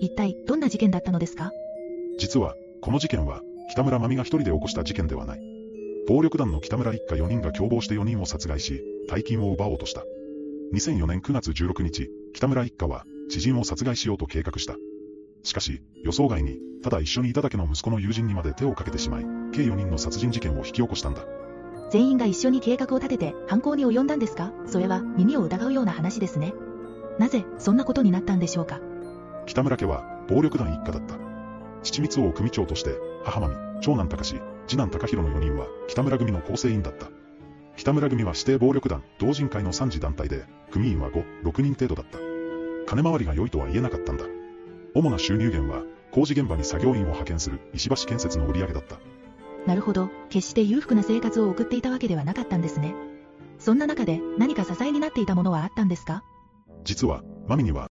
一体どんな事件だったのですか？実は、この事件は、北村真美が一人で起こした事件ではない。暴力団の北村一家4人が共謀して4人を殺害し、大金を奪おうとした。2004年9月16日、北村一家は、知人を殺害しようと計画した。しかし、予想外に、ただ一緒にいただけの息子の友人にまで手をかけてしまい、計4人の殺人事件を引き起こしたんだ。全員が一緒に計画を立てて犯行に及んだんですか？それは耳を疑うような話ですね。なぜそんなことになったんでしょうか？北村家は暴力団一家だった。父光王組長として、母真美、長男隆次男高弘の4人は北村組の構成員だった。北村組は指定暴力団、同人会の3次団体で、組員は5、6人程度だった。金回りが良いとは言えなかったんだ。主な収入源は、工事現場に作業員を派遣する石橋建設の売り上げだった。なるほど、決して裕福な生活を送っていたわけではなかったんですね。そんな中で何か支えになっていたものはあったんですか？実は、マミには